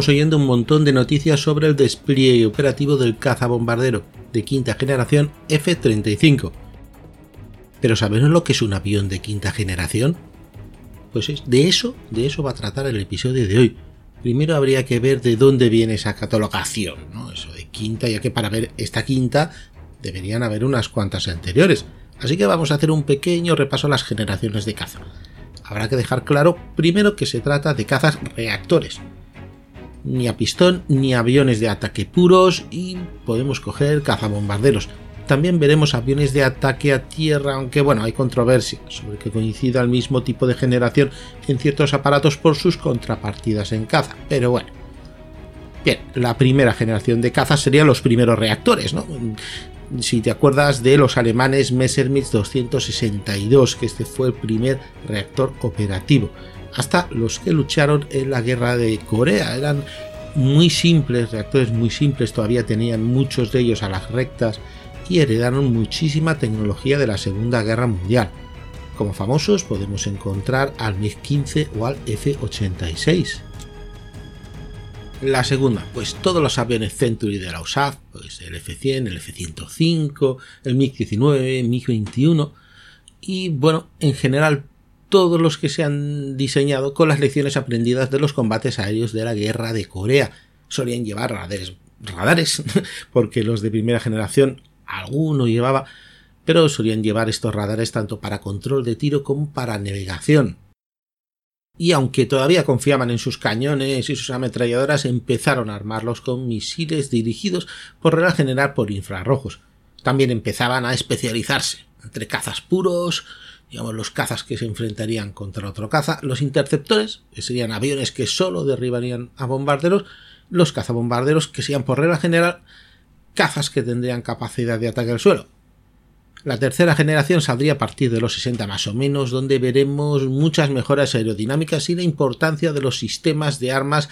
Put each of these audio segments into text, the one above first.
estamos oyendo un montón de noticias sobre el despliegue operativo del cazabombardero de quinta generación F-35. Pero ¿sabemos lo que es un avión de quinta generación? Pues es de eso, de eso va a tratar el episodio de hoy. Primero habría que ver de dónde viene esa catalogación, ¿no? Eso de quinta, ya que para ver esta quinta deberían haber unas cuantas anteriores. Así que vamos a hacer un pequeño repaso a las generaciones de caza. Habrá que dejar claro primero que se trata de cazas reactores. Ni a pistón ni aviones de ataque puros y podemos coger cazabombarderos. También veremos aviones de ataque a tierra, aunque bueno, hay controversia sobre que coincida el mismo tipo de generación en ciertos aparatos por sus contrapartidas en caza, pero bueno. Bien, la primera generación de cazas serían los primeros reactores, ¿no? si te acuerdas de los alemanes Messerschmitt 262, que este fue el primer reactor operativo, hasta los que lucharon en la guerra de Corea. Eran muy simples, reactores muy simples, todavía tenían muchos de ellos a las rectas y heredaron muchísima tecnología de la Segunda Guerra Mundial. Como famosos podemos encontrar al MiG-15 o al F-86. La segunda, pues todos los aviones Century de la USAF, pues el F-100, el F-105, el MiG-19, MiG-21 y bueno, en general todos los que se han diseñado con las lecciones aprendidas de los combates aéreos de la guerra de Corea. Solían llevar radares, radares porque los de primera generación alguno llevaba, pero solían llevar estos radares tanto para control de tiro como para navegación y aunque todavía confiaban en sus cañones y sus ametralladoras, empezaron a armarlos con misiles dirigidos por regla general por infrarrojos. También empezaban a especializarse entre cazas puros, digamos los cazas que se enfrentarían contra otro caza, los interceptores, que serían aviones que solo derribarían a bombarderos, los cazabombarderos, que serían por regla general cazas que tendrían capacidad de ataque al suelo, la tercera generación saldría a partir de los 60 más o menos, donde veremos muchas mejoras aerodinámicas y la importancia de los sistemas de armas,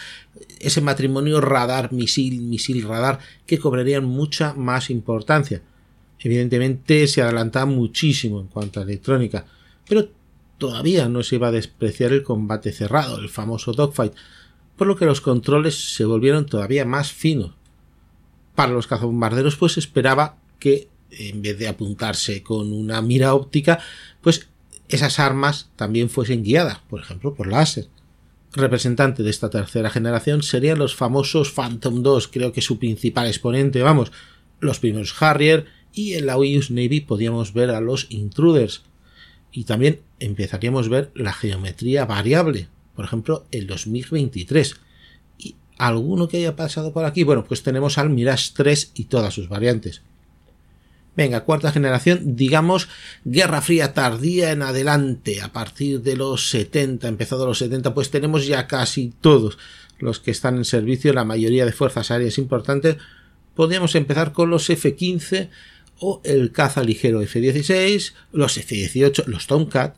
ese matrimonio radar-misil, misil-radar, que cobrarían mucha más importancia. Evidentemente se adelanta muchísimo en cuanto a electrónica, pero todavía no se iba a despreciar el combate cerrado, el famoso dogfight, por lo que los controles se volvieron todavía más finos. Para los cazabombarderos pues esperaba que en vez de apuntarse con una mira óptica, pues esas armas también fuesen guiadas, por ejemplo, por láser. Representante de esta tercera generación serían los famosos Phantom 2, creo que su principal exponente, vamos, los primeros Harrier, y en la US Navy podíamos ver a los Intruders. Y también empezaríamos a ver la geometría variable, por ejemplo, el 2023. ¿Y alguno que haya pasado por aquí? Bueno, pues tenemos al Mirage 3 y todas sus variantes. Venga, cuarta generación, digamos, Guerra Fría tardía en adelante, a partir de los 70, empezado los 70, pues tenemos ya casi todos los que están en servicio, la mayoría de fuerzas aéreas importantes. Podríamos empezar con los F-15 o el caza ligero F-16, los F-18, los Tomcat,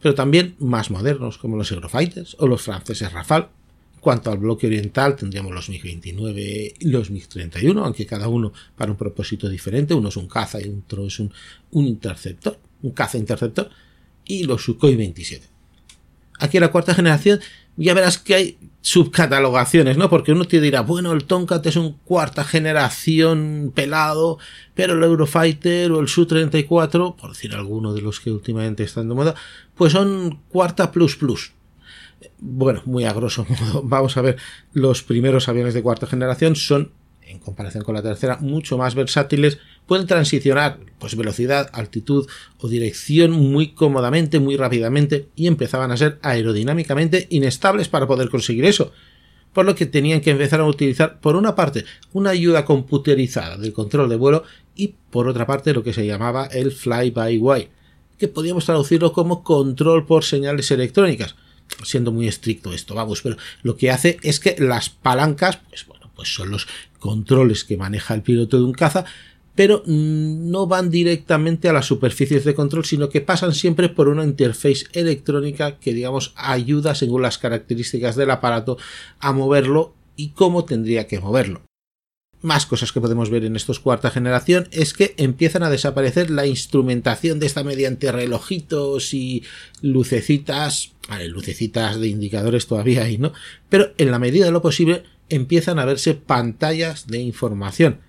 pero también más modernos como los Eurofighters o los franceses Rafale cuanto al bloque oriental, tendríamos los MiG-29 y los MiG-31, aunque cada uno para un propósito diferente. Uno es un caza y otro es un, interceptor, un caza interceptor, y los Sukhoi 27. Aquí en la cuarta generación ya verás que hay subcatalogaciones, ¿no? Porque uno te dirá, bueno, el Tomcat es un cuarta generación pelado, pero el Eurofighter o el Su-34, por decir alguno de los que últimamente están de moda, pues son cuarta plus plus. Bueno, muy a grosso modo, vamos a ver, los primeros aviones de cuarta generación son, en comparación con la tercera, mucho más versátiles, pueden transicionar pues velocidad, altitud o dirección muy cómodamente, muy rápidamente y empezaban a ser aerodinámicamente inestables para poder conseguir eso. Por lo que tenían que empezar a utilizar, por una parte, una ayuda computerizada del control de vuelo y, por otra parte, lo que se llamaba el fly-by-wire, que podíamos traducirlo como control por señales electrónicas, siendo muy estricto esto, vamos, pero lo que hace es que las palancas, pues pues son los controles que maneja el piloto de un caza, pero no van directamente a las superficies de control, sino que pasan siempre por una interface electrónica que, digamos, ayuda, según las características del aparato, a moverlo y cómo tendría que moverlo. Más cosas que podemos ver en estos cuarta generación es que empiezan a desaparecer la instrumentación de esta mediante relojitos y lucecitas, vale, lucecitas de indicadores todavía hay, ¿no? Pero en la medida de lo posible empiezan a verse pantallas de información.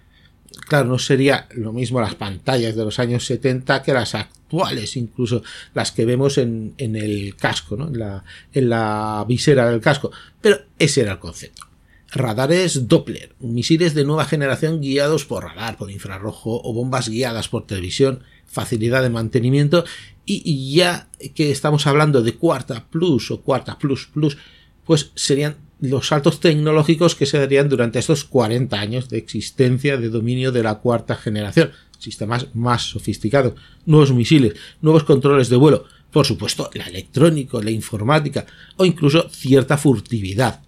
Claro, no sería lo mismo las pantallas de los años 70 que las actuales, incluso las que vemos en, el casco, en, la, en la visera del casco. Pero ese era el concepto. Radares Doppler, misiles de nueva generación guiados por radar, por infrarrojo o bombas guiadas por televisión, facilidad de mantenimiento y, ya que estamos hablando de cuarta plus o cuarta plus plus, pues serían los saltos tecnológicos que se darían durante estos 40 años de existencia de dominio de la cuarta generación. Sistemas más sofisticados, nuevos misiles, nuevos controles de vuelo, por supuesto, la electrónica, la informática o incluso cierta furtividad.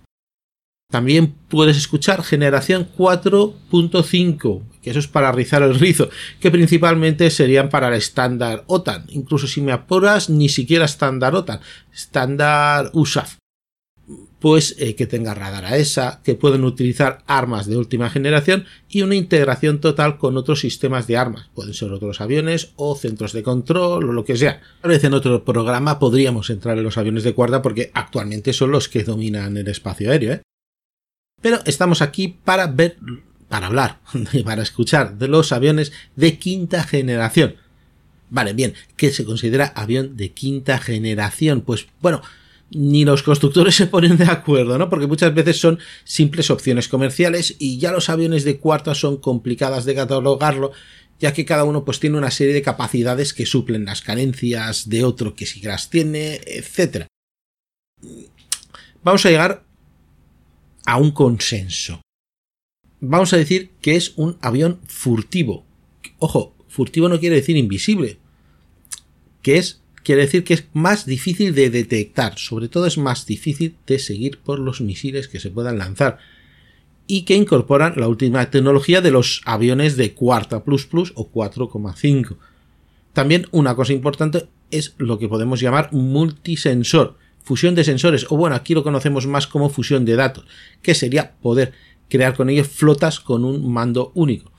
También puedes escuchar generación 4.5, que eso es para rizar el rizo, que principalmente serían para el estándar OTAN. Incluso si me apuras, ni siquiera estándar OTAN, estándar USAF. Pues eh, que tenga radar a esa, que pueden utilizar armas de última generación y una integración total con otros sistemas de armas. Pueden ser otros aviones o centros de control o lo que sea. Tal vez en otro programa podríamos entrar en los aviones de cuerda porque actualmente son los que dominan el espacio aéreo. ¿eh? Pero estamos aquí para ver, para hablar, para escuchar de los aviones de quinta generación. Vale, bien, ¿qué se considera avión de quinta generación? Pues bueno, ni los constructores se ponen de acuerdo, ¿no? Porque muchas veces son simples opciones comerciales y ya los aviones de cuarta son complicadas de catalogarlo, ya que cada uno pues tiene una serie de capacidades que suplen las carencias de otro que sí las tiene, etc. Vamos a llegar a un consenso. Vamos a decir que es un avión furtivo. Ojo, furtivo no quiere decir invisible. Que es, quiere decir que es más difícil de detectar. Sobre todo es más difícil de seguir por los misiles que se puedan lanzar. Y que incorporan la última tecnología de los aviones de cuarta plus plus o 4,5. También una cosa importante es lo que podemos llamar multisensor fusión de sensores, o bueno, aquí lo conocemos más como fusión de datos, que sería poder crear con ellos flotas con un mando único.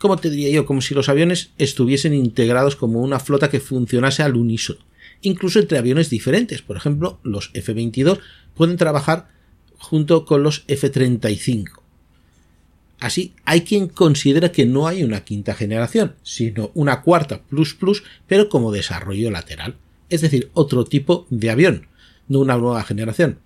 Como te diría yo, como si los aviones estuviesen integrados como una flota que funcionase al unísono, incluso entre aviones diferentes. Por ejemplo, los F-22 pueden trabajar junto con los F-35. Así, hay quien considera que no hay una quinta generación, sino una cuarta plus plus, pero como desarrollo lateral, es decir, otro tipo de avión no una nueva generación.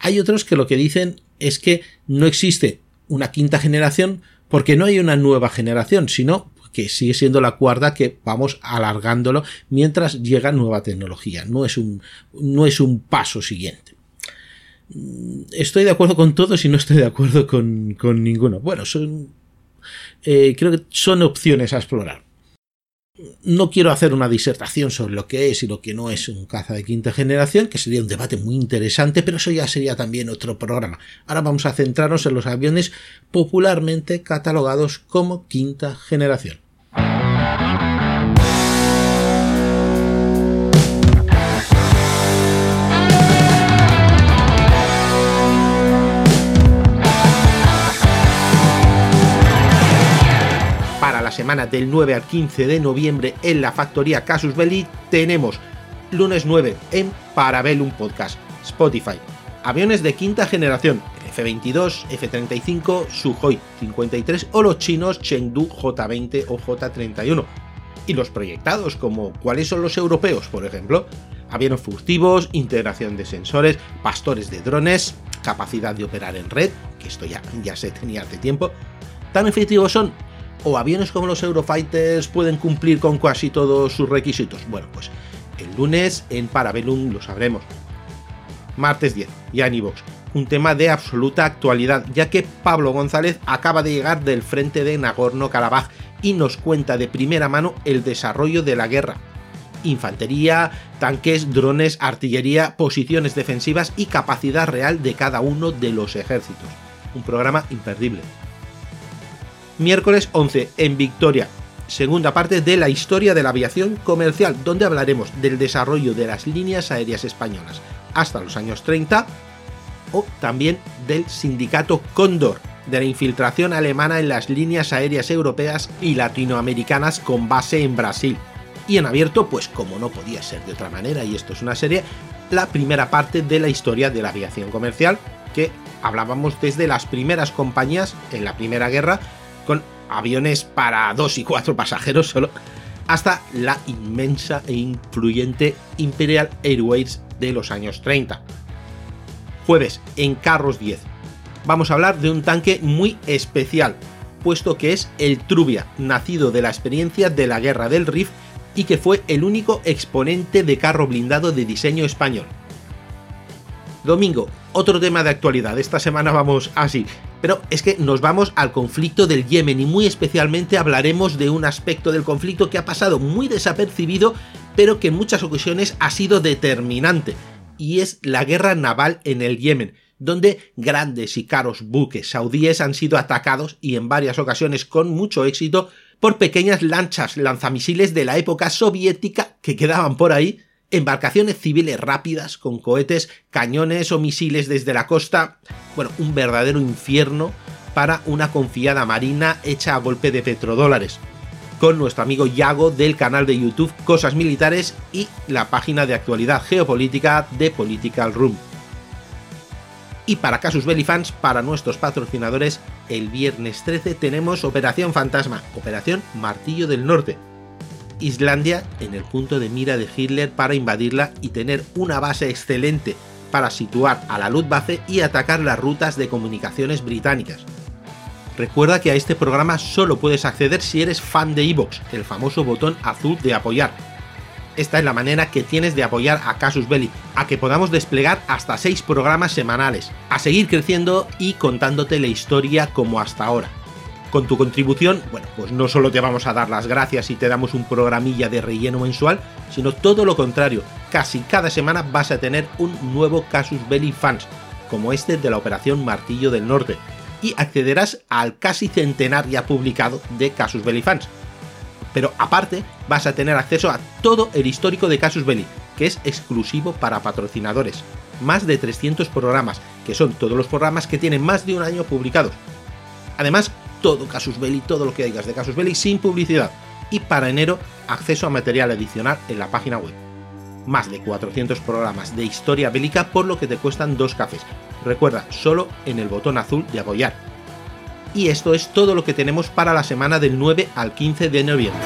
Hay otros que lo que dicen es que no existe una quinta generación porque no hay una nueva generación, sino que sigue siendo la cuarta que vamos alargándolo mientras llega nueva tecnología. No es un, no es un paso siguiente. Estoy de acuerdo con todos y no estoy de acuerdo con, con ninguno. Bueno, son, eh, creo que son opciones a explorar no quiero hacer una disertación sobre lo que es y lo que no es un caza de quinta generación, que sería un debate muy interesante, pero eso ya sería también otro programa. Ahora vamos a centrarnos en los aviones popularmente catalogados como quinta generación. Semana del 9 al 15 de noviembre en la factoría Casus Belli tenemos lunes 9 en Parabellum Podcast, Spotify, aviones de quinta generación, F-22, F-35, Sukhoi 53 o los chinos Chengdu J-20 o J-31. Y los proyectados, como cuáles son los europeos, por ejemplo, aviones furtivos, integración de sensores, pastores de drones, capacidad de operar en red, que esto ya, ya se tenía hace tiempo. Tan efectivos son o aviones como los Eurofighters pueden cumplir con casi todos sus requisitos. Bueno, pues el lunes en Parabellum lo sabremos. Martes 10, Yanibox, un tema de absoluta actualidad, ya que Pablo González acaba de llegar del frente de Nagorno-Karabaj y nos cuenta de primera mano el desarrollo de la guerra. Infantería, tanques, drones, artillería, posiciones defensivas y capacidad real de cada uno de los ejércitos. Un programa imperdible miércoles 11 en Victoria, segunda parte de la historia de la aviación comercial, donde hablaremos del desarrollo de las líneas aéreas españolas hasta los años 30 o también del sindicato Cóndor, de la infiltración alemana en las líneas aéreas europeas y latinoamericanas con base en Brasil. Y en abierto, pues como no podía ser de otra manera, y esto es una serie, la primera parte de la historia de la aviación comercial, que hablábamos desde las primeras compañías en la Primera Guerra, con aviones para dos y cuatro pasajeros solo, hasta la inmensa e influyente Imperial Airways de los años 30. Jueves, en Carros 10. Vamos a hablar de un tanque muy especial, puesto que es el Trubia, nacido de la experiencia de la Guerra del Rif y que fue el único exponente de carro blindado de diseño español. Domingo, otro tema de actualidad. Esta semana vamos así. Pero es que nos vamos al conflicto del Yemen y muy especialmente hablaremos de un aspecto del conflicto que ha pasado muy desapercibido, pero que en muchas ocasiones ha sido determinante. Y es la guerra naval en el Yemen, donde grandes y caros buques saudíes han sido atacados y en varias ocasiones con mucho éxito por pequeñas lanchas lanzamisiles de la época soviética que quedaban por ahí, embarcaciones civiles rápidas con cohetes, cañones o misiles desde la costa, bueno, un verdadero infierno para una confiada marina hecha a golpe de petrodólares. Con nuestro amigo Yago del canal de YouTube Cosas Militares y la página de actualidad geopolítica de Political Room. Y para Casus Belli fans, para nuestros patrocinadores, el viernes 13 tenemos Operación Fantasma, Operación Martillo del Norte. Islandia en el punto de mira de Hitler para invadirla y tener una base excelente para situar a la Luftwaffe y atacar las rutas de comunicaciones británicas. Recuerda que a este programa solo puedes acceder si eres fan de Evox, el famoso botón azul de apoyar, esta es la manera que tienes de apoyar a Casus Belli, a que podamos desplegar hasta 6 programas semanales, a seguir creciendo y contándote la historia como hasta ahora. Con tu contribución, bueno, pues no solo te vamos a dar las gracias y te damos un programilla de relleno mensual, sino todo lo contrario, casi cada semana vas a tener un nuevo Casus Belli Fans, como este de la Operación Martillo del Norte, y accederás al casi centenar ya publicado de Casus Belli Fans pero aparte vas a tener acceso a todo el histórico de Casus Belli, que es exclusivo para patrocinadores. Más de 300 programas, que son todos los programas que tienen más de un año publicados. Además, todo Casus Belli, todo lo que digas de Casus Belli sin publicidad. Y para enero, acceso a material adicional en la página web. Más de 400 programas de historia bélica por lo que te cuestan dos cafés. Recuerda, solo en el botón azul de apoyar y esto es todo lo que tenemos para la semana del 9 al 15 de noviembre.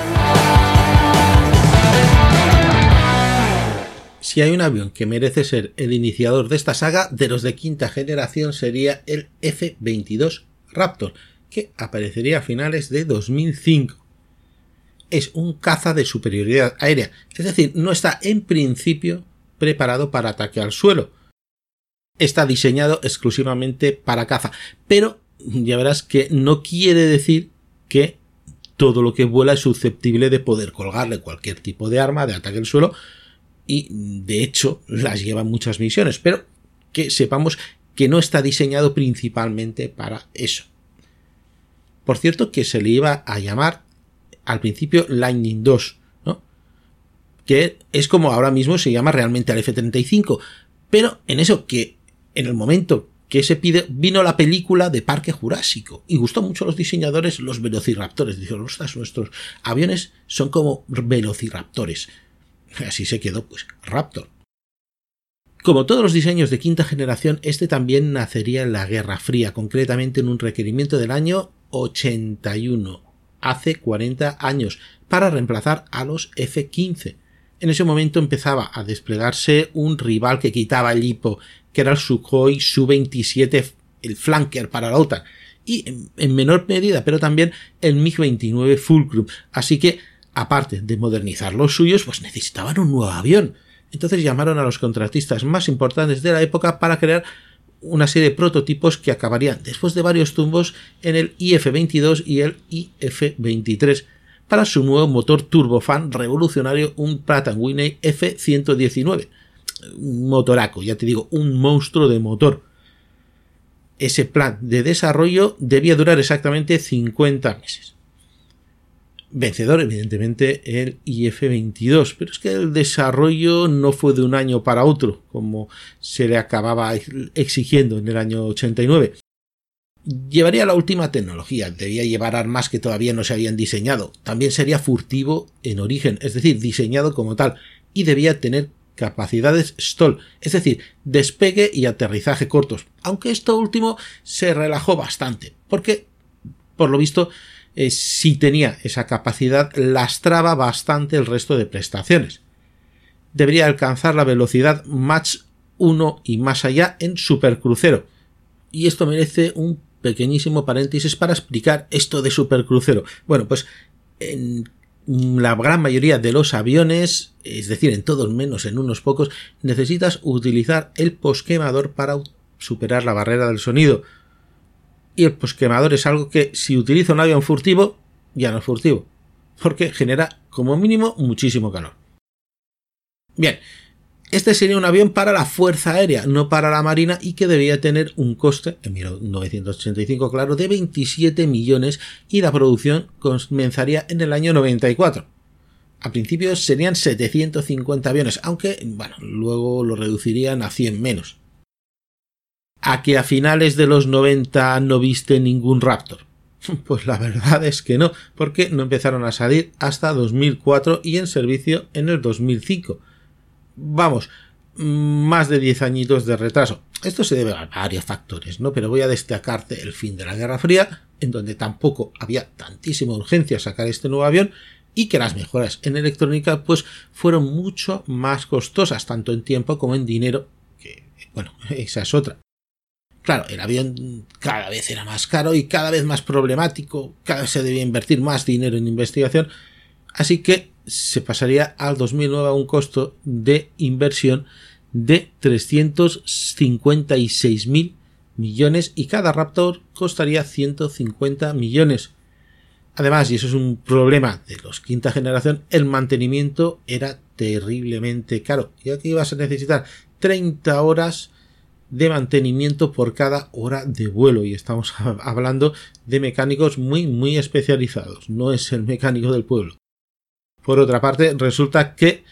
Si hay un avión que merece ser el iniciador de esta saga, de los de quinta generación sería el F-22 Raptor, que aparecería a finales de 2005. Es un caza de superioridad aérea, es decir, no está en principio preparado para ataque al suelo. Está diseñado exclusivamente para caza, pero ya verás que no quiere decir que todo lo que vuela es susceptible de poder colgarle cualquier tipo de arma de ataque al suelo y de hecho las lleva muchas misiones, pero que sepamos que no está diseñado principalmente para eso. Por cierto que se le iba a llamar al principio Lightning 2, ¿no? que es como ahora mismo se llama realmente al F-35, pero en eso que en el momento que se pide, vino la película de Parque Jurásico y gustó mucho a los diseñadores los velociraptores. Dijeron, ostras, nuestros aviones son como velociraptores. Así se quedó, pues, Raptor. Como todos los diseños de quinta generación, este también nacería en la Guerra Fría, concretamente en un requerimiento del año 81, hace 40 años, para reemplazar a los F-15. En ese momento empezaba a desplegarse un rival que quitaba el hipo que era el Sukhoi Su-27, el flanker para la OTAN, y en, menor medida, pero también el MiG-29 Fulcrum. Así que, aparte de modernizar los suyos, pues necesitaban un nuevo avión. Entonces llamaron a los contratistas más importantes de la época para crear una serie de prototipos que acabarían después de varios tumbos en el IF-22 y el IF-23 para su nuevo motor turbofan revolucionario, un Pratt Whitney F-119 un motoraco, ya te digo, un monstruo de motor. Ese plan de desarrollo debía durar exactamente 50 meses. Vencedor, evidentemente, el IF-22, pero es que el desarrollo no fue de un año para otro, como se le acababa exigiendo en el año 89. Llevaría la última tecnología, debía llevar armas que todavía no se habían diseñado. También sería furtivo en origen, es decir, diseñado como tal, y debía tener capacidades stall, es decir, despegue y aterrizaje cortos, aunque esto último se relajó bastante, porque, por lo visto, eh, si tenía esa capacidad, lastraba bastante el resto de prestaciones. Debería alcanzar la velocidad Mach 1 y más allá en supercrucero. Y esto merece un pequeñísimo paréntesis para explicar esto de supercrucero. Bueno, pues en la gran mayoría de los aviones, es decir, en todos menos en unos pocos, necesitas utilizar el posquemador para superar la barrera del sonido. Y el posquemador es algo que si utiliza un avión furtivo, ya no es furtivo, porque genera como mínimo muchísimo calor. Bien, este sería un avión para la Fuerza Aérea, no para la Marina, y que debía tener un coste, en 1985, claro, de 27 millones y la producción comenzaría en el año 94. A principios serían 750 aviones, aunque, bueno, luego lo reducirían a 100 menos. ¿A que a finales de los 90 no viste ningún Raptor? Pues la verdad es que no, porque no empezaron a salir hasta 2004 y en servicio en el 2005 vamos, más de 10 añitos de retraso. Esto se debe a varios factores, ¿no? Pero voy a destacarte el fin de la Guerra Fría, en donde tampoco había tantísima urgencia sacar este nuevo avión y que las mejoras en electrónica pues fueron mucho más costosas, tanto en tiempo como en dinero, que bueno, esa es otra. Claro, el avión cada vez era más caro y cada vez más problemático, cada vez se debía invertir más dinero en investigación, así que se pasaría al 2009 a un costo de inversión de 356 mil millones y cada Raptor costaría 150 millones. Además, y eso es un problema de los quinta generación, el mantenimiento era terriblemente caro, ya que ibas a necesitar 30 horas de mantenimiento por cada hora de vuelo y estamos hablando de mecánicos muy muy especializados, no es el mecánico del pueblo. Por otra parte, resulta que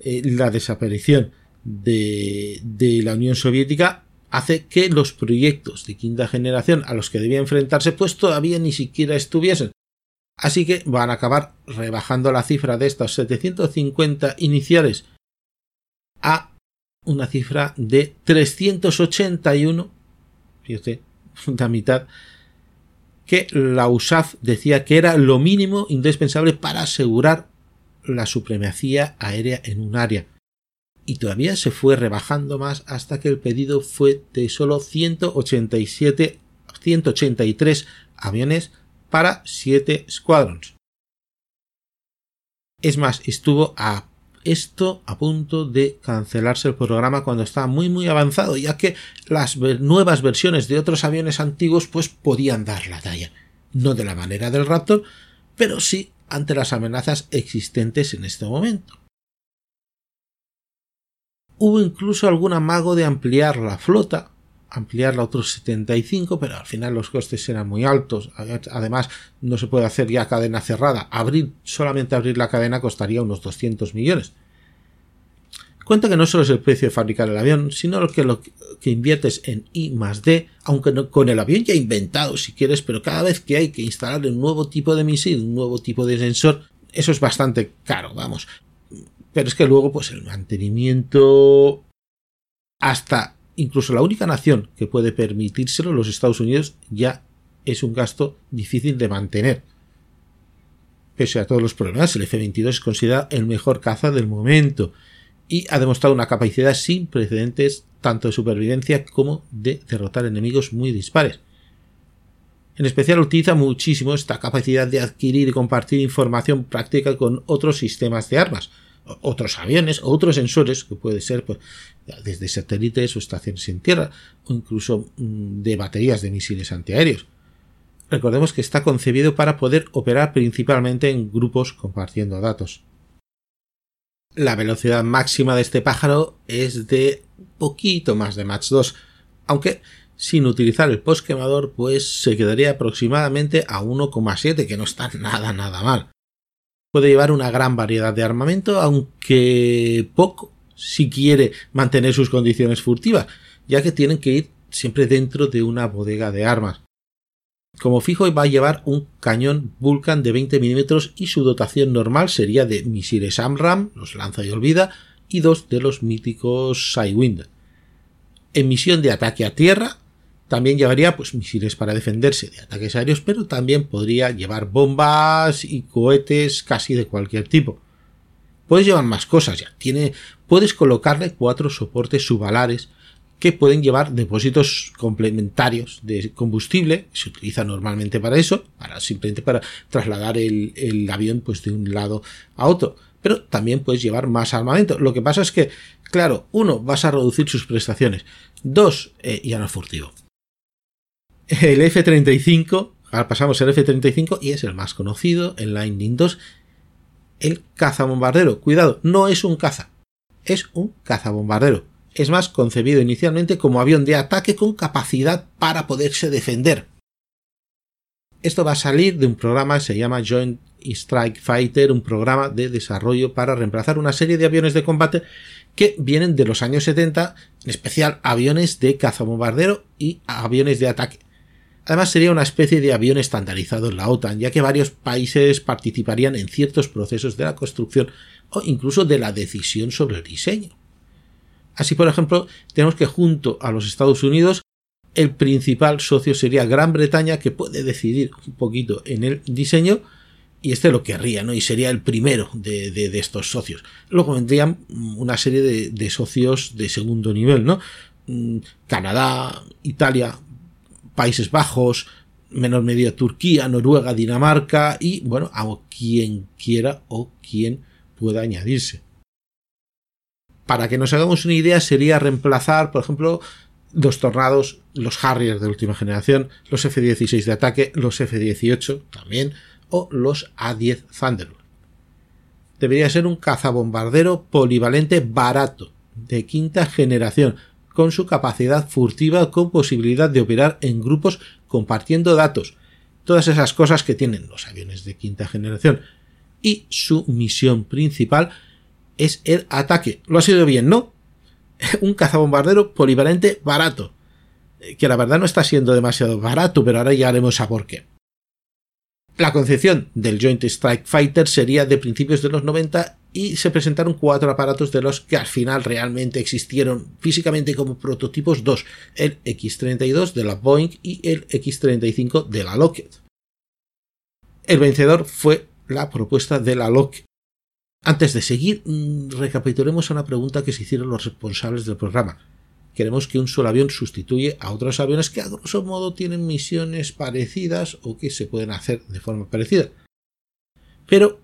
eh, la desaparición de, de, la Unión Soviética hace que los proyectos de quinta generación a los que debía enfrentarse pues todavía ni siquiera estuviesen. Así que van a acabar rebajando la cifra de estos 750 iniciales a una cifra de 381, fíjate, la mitad, que la USAF decía que era lo mínimo indispensable para asegurar la supremacía aérea en un área. Y todavía se fue rebajando más hasta que el pedido fue de solo 187, 183 aviones para 7 squadrons. Es más, estuvo a esto a punto de cancelarse el programa cuando estaba muy muy avanzado, ya que las nuevas versiones de otros aviones antiguos pues podían dar la talla. No de la manera del Raptor, pero sí ante las amenazas existentes en este momento. Hubo incluso algún amago de ampliar la flota, ampliarla a otros 75, pero al final los costes eran muy altos. Además, no se puede hacer ya cadena cerrada. Abrir, solamente abrir la cadena costaría unos 200 millones. Cuenta que no solo es el precio de fabricar el avión, sino lo que, lo que inviertes en I más D, aunque con el avión ya inventado si quieres, pero cada vez que hay que instalar un nuevo tipo de misil, un nuevo tipo de sensor, eso es bastante caro, vamos. Pero es que luego, pues el mantenimiento hasta incluso la única nación que puede permitírselo, los Estados Unidos, ya es un gasto difícil de mantener. Pese a todos los problemas, el F-22 es considerado el mejor caza del momento y ha demostrado una capacidad sin precedentes tanto de supervivencia como de derrotar enemigos muy dispares. En especial utiliza muchísimo esta capacidad de adquirir y compartir información práctica con otros sistemas de armas, otros aviones, otros sensores, que puede ser pues, desde satélites o estaciones en tierra, o incluso mm, de baterías de misiles antiaéreos. Recordemos que está concebido para poder operar principalmente en grupos compartiendo datos. La velocidad máxima de este pájaro es de poquito más de Mach 2, aunque sin utilizar el post quemador pues se quedaría aproximadamente a 1,7 que no está nada nada mal. Puede llevar una gran variedad de armamento aunque poco si quiere mantener sus condiciones furtivas ya que tienen que ir siempre dentro de una bodega de armas. Como fijo va a llevar un cañón Vulcan de 20 milímetros y su dotación normal sería de misiles AMRAM, los lanza y olvida, y dos de los míticos Sidewind. En misión de ataque a tierra, también llevaría pues, misiles para defenderse de ataques aéreos, pero también podría llevar bombas y cohetes casi de cualquier tipo. Puedes llevar más cosas ya. Tiene, puedes colocarle cuatro soportes subalares que pueden llevar depósitos complementarios de combustible, se utiliza normalmente para eso, para simplemente para trasladar el, avión pues de un lado a otro. Pero también puedes llevar más armamento. Lo que pasa es que, claro, uno, vas a reducir sus prestaciones. Dos, ya no es furtivo. El F-35, ahora pasamos al F-35 y es el más conocido, el Lightning 2, el cazabombardero. Cuidado, no es un caza, es un cazabombardero es más concebido inicialmente como avión de ataque con capacidad para poderse defender. Esto va a salir de un programa que se llama Joint Strike Fighter, un programa de desarrollo para reemplazar una serie de aviones de combate que vienen de los años 70, en especial aviones de cazabombardero y aviones de ataque. Además sería una especie de avión estandarizado en la OTAN, ya que varios países participarían en ciertos procesos de la construcción o incluso de la decisión sobre el diseño. Así, por ejemplo, tenemos que junto a los Estados Unidos, el principal socio sería Gran Bretaña, que puede decidir un poquito en el diseño, y este lo querría, ¿no? Y sería el primero de, estos socios. Luego vendrían una serie de, socios de segundo nivel, ¿no? Mm, Canadá, Italia, Países Bajos, menor medida Turquía, Noruega, Dinamarca y, bueno, a quien quiera o quien pueda añadirse para que nos hagamos una idea, sería reemplazar, por ejemplo, los Tornados, los Harriers de última generación, los F-16 de ataque, los F-18 también, o los A-10 Thunderbird. Debería ser un cazabombardero polivalente barato, de quinta generación, con su capacidad furtiva con posibilidad de operar en grupos compartiendo datos, todas esas cosas que tienen los aviones de quinta generación. Y su misión principal es el ataque. Lo ha sido bien, ¿no? Un cazabombardero polivalente barato. Eh, que la verdad no está siendo demasiado barato, pero ahora ya haremos a por qué. La concepción del Joint Strike Fighter sería de principios de los 90 y se presentaron cuatro aparatos de los que al final realmente existieron físicamente como prototipos dos, el X-32 de la Boeing y el X-35 de la Lockheed. El vencedor fue la propuesta de la Lockheed, antes de seguir, mm, recapitulemos una pregunta que se hicieron los responsables del programa. Queremos que un solo avión sustituye a otros aviones que a grosso modo tienen misiones parecidas o que se pueden hacer de forma parecida. Pero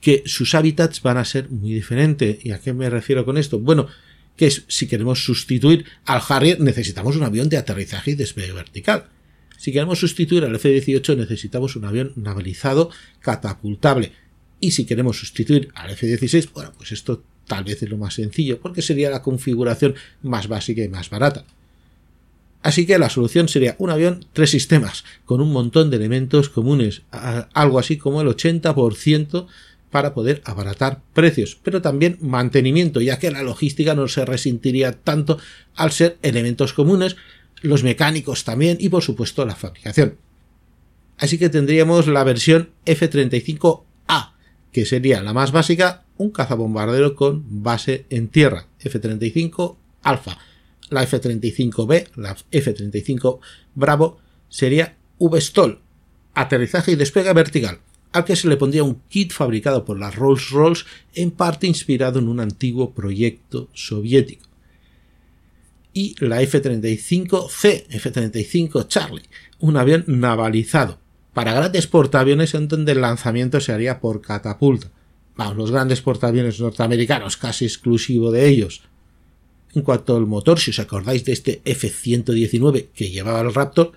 que sus hábitats van a ser muy diferentes. ¿Y a qué me refiero con esto? Bueno, que si queremos sustituir al Harrier necesitamos un avión de aterrizaje y despegue vertical. Si queremos sustituir al F-18 necesitamos un avión navalizado catapultable y si queremos sustituir al F-16, bueno, pues esto tal vez es lo más sencillo, porque sería la configuración más básica y más barata. Así que la solución sería un avión, tres sistemas, con un montón de elementos comunes, algo así como el 80% para poder abaratar precios, pero también mantenimiento, ya que la logística no se resentiría tanto al ser elementos comunes, los mecánicos también y por supuesto la fabricación. Así que tendríamos la versión F-35 que sería la más básica, un cazabombardero con base en tierra, F-35 Alpha. La F-35B, la F-35 Bravo, sería V-STOL, aterrizaje y despegue vertical, al que se le pondría un kit fabricado por la Rolls-Royce, en parte inspirado en un antiguo proyecto soviético. Y la F-35C, F-35 Charlie, un avión navalizado, para grandes portaaviones en donde el lanzamiento se haría por catapulta. Vamos, los grandes portaaviones norteamericanos, casi exclusivo de ellos. En cuanto al motor, si os acordáis de este F-119 que llevaba el Raptor,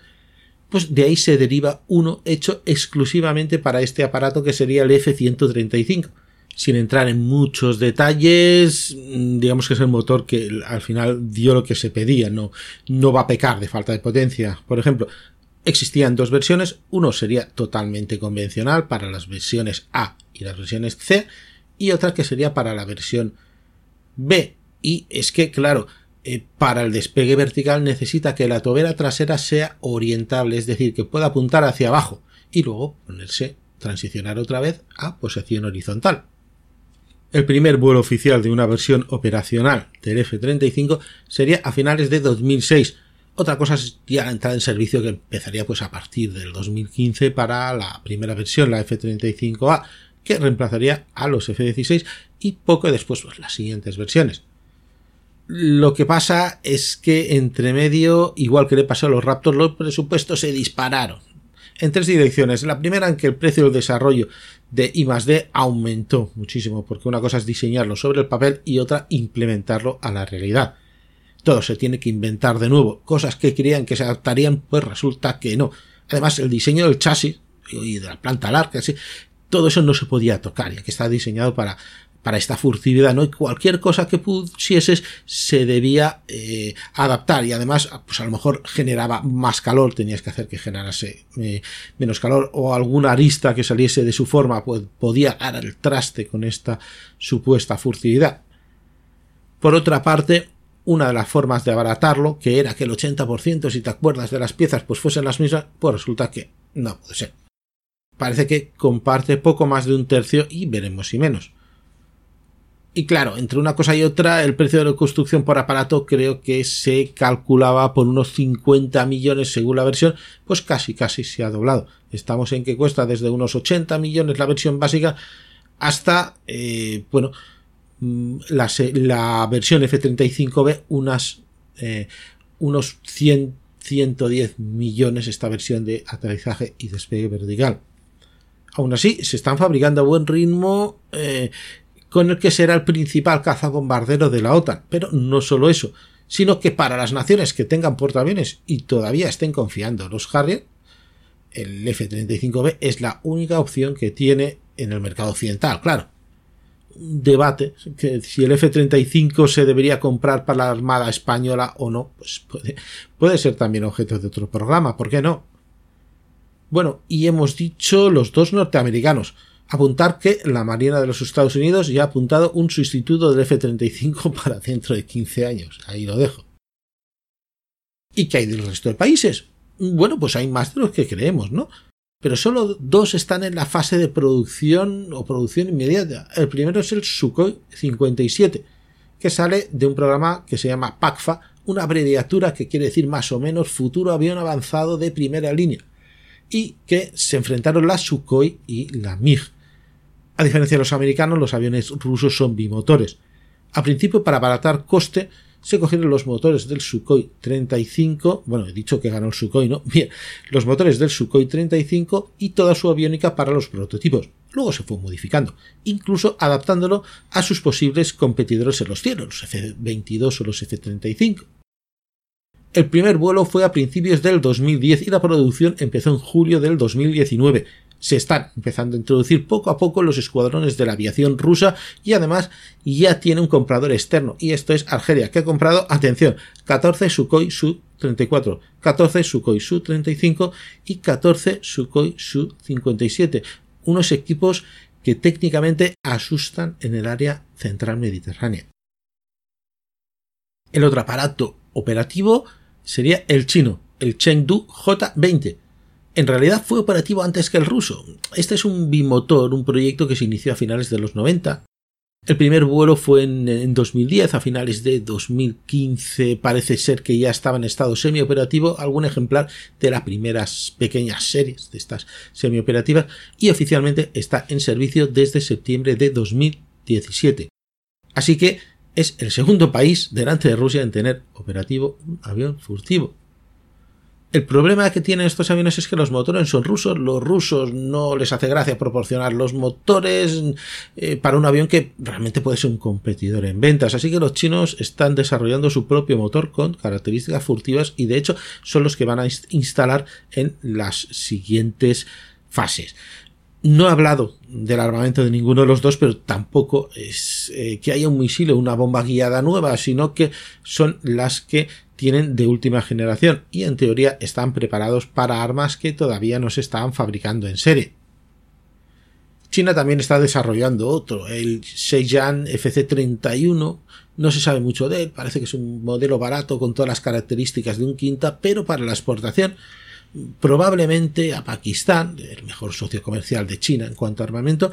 pues de ahí se deriva uno hecho exclusivamente para este aparato que sería el F-135. Sin entrar en muchos detalles, mm, digamos que es el motor que al final dio lo que se pedía, no, no va a pecar de falta de potencia. Por ejemplo, Existían dos versiones, uno sería totalmente convencional para las versiones A y las versiones C, y otra que sería para la versión B. Y es que, claro, eh, para el despegue vertical necesita que la tobera trasera sea orientable, es decir, que pueda apuntar hacia abajo y luego ponerse, transicionar otra vez a posición horizontal. El primer vuelo oficial de una versión operacional del F-35 sería a finales de 2006. Otra cosa es ya entrar en servicio que empezaría pues a partir del 2015 para la primera versión, la F-35A, que reemplazaría a los F-16 y poco después pues, las siguientes versiones. Lo que pasa es que entre medio, igual que le pasó a los Raptors, los presupuestos se dispararon en tres direcciones. La primera en que el precio del desarrollo de I aumentó muchísimo, porque una cosa es diseñarlo sobre el papel y otra implementarlo a la realidad. Todo se tiene que inventar de nuevo. Cosas que creían que se adaptarían, pues resulta que no. Además, el diseño del chasis y de la planta larga, todo eso no se podía tocar, ya que está diseñado para para esta furtividad, ¿no? Y cualquier cosa que pusieses se debía eh, adaptar y además, pues a lo mejor generaba más calor, tenías que hacer que generase eh, menos calor o alguna arista que saliese de su forma, pues podía dar el traste con esta supuesta furtividad. Por otra parte, una de las formas de abaratarlo, que era que el 80%, si te acuerdas de las piezas, pues fuesen las mismas, pues resulta que no puede ser. Parece que comparte poco más de un tercio y veremos si menos. Y claro, entre una cosa y otra, el precio de la construcción por aparato creo que se calculaba por unos 50 millones según la versión, pues casi casi se ha doblado. Estamos en que cuesta desde unos 80 millones la versión básica hasta, eh, bueno, mm, la, la, versión F35B unas, eh, unos 100, 110 millones esta versión de aterrizaje y despegue vertical. Aún así, se están fabricando a buen ritmo eh, con el que será el principal cazabombardero de la OTAN. Pero no solo eso, sino que para las naciones que tengan portaaviones y todavía estén confiando en los Harrier, el F-35B es la única opción que tiene en el mercado occidental, claro. Un debate que si el F-35 se debería comprar para la Armada Española o no, pues puede, puede ser también objeto de otro programa, ¿por qué no? Bueno, y hemos dicho los dos norteamericanos apuntar que la Marina de los Estados Unidos ya ha apuntado un sustituto del F-35 para dentro de 15 años. Ahí lo dejo. ¿Y qué hay del resto de países? Bueno, pues hay más de los que creemos, ¿no? Pero solo dos están en la fase de producción o producción inmediata. El primero es el Sukhoi 57, que sale de un programa que se llama PACFA, una abreviatura que quiere decir más o menos futuro avión avanzado de primera línea y que se enfrentaron la Sukhoi y la MiG. A diferencia de los americanos, los aviones rusos son bimotores. A principio, para abaratar coste, se cogieron los motores del Sukhoi 35, bueno, he dicho que ganó el Sukhoi, ¿no? Bien, los motores del Sukhoi 35 y toda su aviónica para los prototipos. Luego se fue modificando, incluso adaptándolo a sus posibles competidores en los cielos, los F-22 o los F-35. El primer vuelo fue a principios del 2010 y la producción empezó en julio del 2019. Se están empezando a introducir poco a poco los escuadrones de la aviación rusa y además ya tiene un comprador externo y esto es Argelia que ha comprado, atención, 14 Sukhoi Su-34, 14 Sukhoi Su-35 y 14 Sukhoi Su-57, unos equipos que técnicamente asustan en el área central mediterránea. El otro aparato operativo sería el chino, el Chengdu J-20. En realidad fue operativo antes que el ruso. Este es un bimotor, un proyecto que se inició a finales de los 90. El primer vuelo fue en, 2010, a finales de 2015 parece ser que ya estaba en estado semioperativo algún ejemplar de las primeras pequeñas series de estas semioperativas y oficialmente está en servicio desde septiembre de 2017. Así que es el segundo país delante de Rusia en tener operativo un avión furtivo. El problema que tienen estos aviones es que los motores son rusos, los rusos no les hace gracia proporcionar los motores eh, para un avión que realmente puede ser un competidor en ventas, así que los chinos están desarrollando su propio motor con características furtivas y de hecho son los que van a instalar en las siguientes fases. No he hablado del armamento de ninguno de los dos, pero tampoco es eh, que haya un misil o una bomba guiada nueva, sino que son las que tienen de última generación y en teoría están preparados para armas que todavía no se estaban fabricando en serie. China también está desarrollando otro, el Shenzhen FC31. No se sabe mucho de él, parece que es un modelo barato con todas las características de un quinta, pero para la exportación probablemente a Pakistán, el mejor socio comercial de China en cuanto a armamento,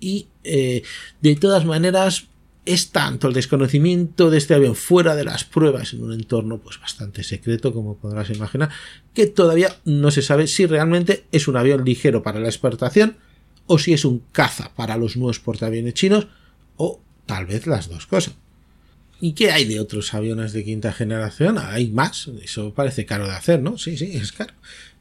y eh, de todas maneras es tanto el desconocimiento de este avión fuera de las pruebas en un entorno pues bastante secreto como podrás imaginar que todavía no se sabe si realmente es un avión ligero para la exportación o si es un caza para los nuevos portaaviones chinos o tal vez las dos cosas. ¿Y qué hay de otros aviones de quinta generación? Hay más, eso parece caro de hacer, ¿no? Sí, sí, es caro.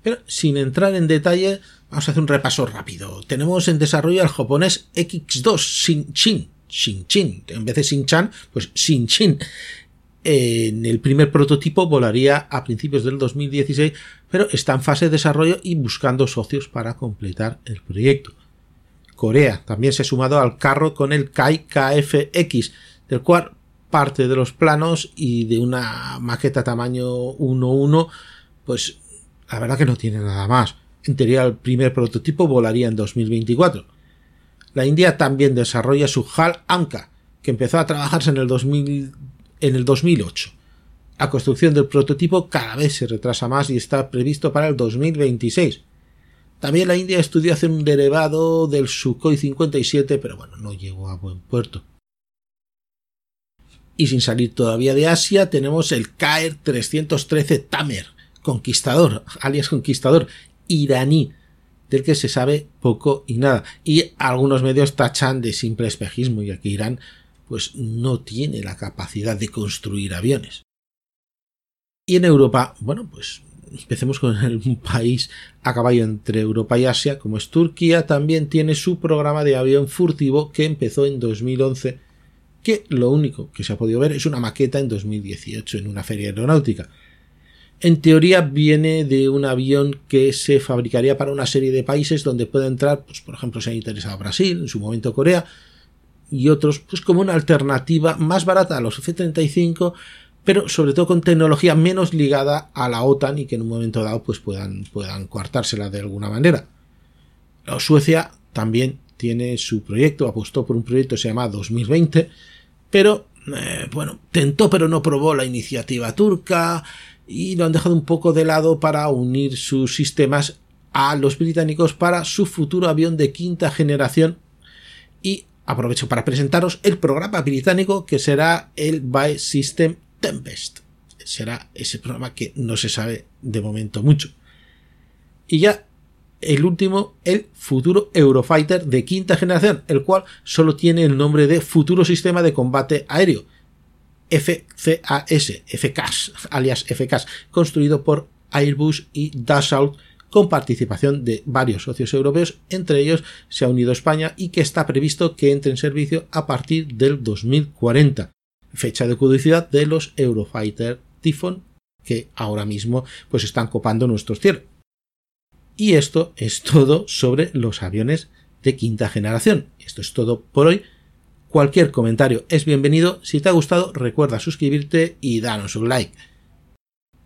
Pero sin entrar en detalle, vamos a hacer un repaso rápido. Tenemos en desarrollo al japonés X2 Shinchin, Shinchin, en vez de Shinchan, pues Shinchin. En el primer prototipo volaría a principios del 2016, pero está en fase de desarrollo y buscando socios para completar el proyecto. Corea también se ha sumado al carro con el Kai KFX, del cual parte de los planos y de una maqueta tamaño 1.1, pues la verdad que no tiene nada más. En teoría el primer prototipo volaría en 2024. La India también desarrolla su HAL Anka, que empezó a trabajarse en el, 2000, en el 2008. La construcción del prototipo cada vez se retrasa más y está previsto para el 2026. También la India estudió hacer un derivado del Sukhoi 57, pero bueno, no llegó a buen puerto. Y sin salir todavía de Asia, tenemos el Kaer 313 Tamer, conquistador, alias conquistador, iraní, del que se sabe poco y nada. Y algunos medios tachan de simple espejismo, ya que Irán pues no tiene la capacidad de construir aviones. Y en Europa, bueno, pues empecemos con un país a caballo entre Europa y Asia, como es Turquía, también tiene su programa de avión furtivo que empezó en 2011 que lo único que se ha podido ver es una maqueta en 2018 en una feria aeronáutica. En teoría viene de un avión que se fabricaría para una serie de países donde puede entrar, pues, por ejemplo, se ha interesado Brasil, en su momento Corea, y otros, pues como una alternativa más barata a los F-35, pero sobre todo con tecnología menos ligada a la OTAN y que en un momento dado pues puedan, puedan coartársela de alguna manera. Suecia también tiene su proyecto, apostó por un proyecto que se llama 2020, pero eh, bueno, tentó pero no probó la iniciativa turca y lo han dejado un poco de lado para unir sus sistemas a los británicos para su futuro avión de quinta generación y aprovecho para presentaros el programa británico que será el By System Tempest. Será ese programa que no se sabe de momento mucho. Y ya el último, el futuro Eurofighter de quinta generación, el cual solo tiene el nombre de Futuro Sistema de Combate Aéreo, FCAS, FCAS, alias FCAS, construido por Airbus y Dassault con participación de varios socios europeos, entre ellos se ha unido España y que está previsto que entre en servicio a partir del 2040, fecha de caducidad de los Eurofighter Typhoon que ahora mismo pues están copando nuestros cielos. Y esto es todo sobre los aviones de quinta generación. Esto es todo por hoy. Cualquier comentario es bienvenido. Si te ha gustado, recuerda suscribirte y danos un like.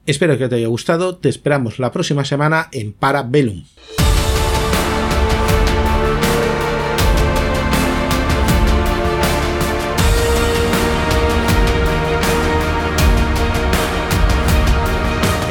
Espero que te haya gustado. Te esperamos la próxima semana en Parabellum.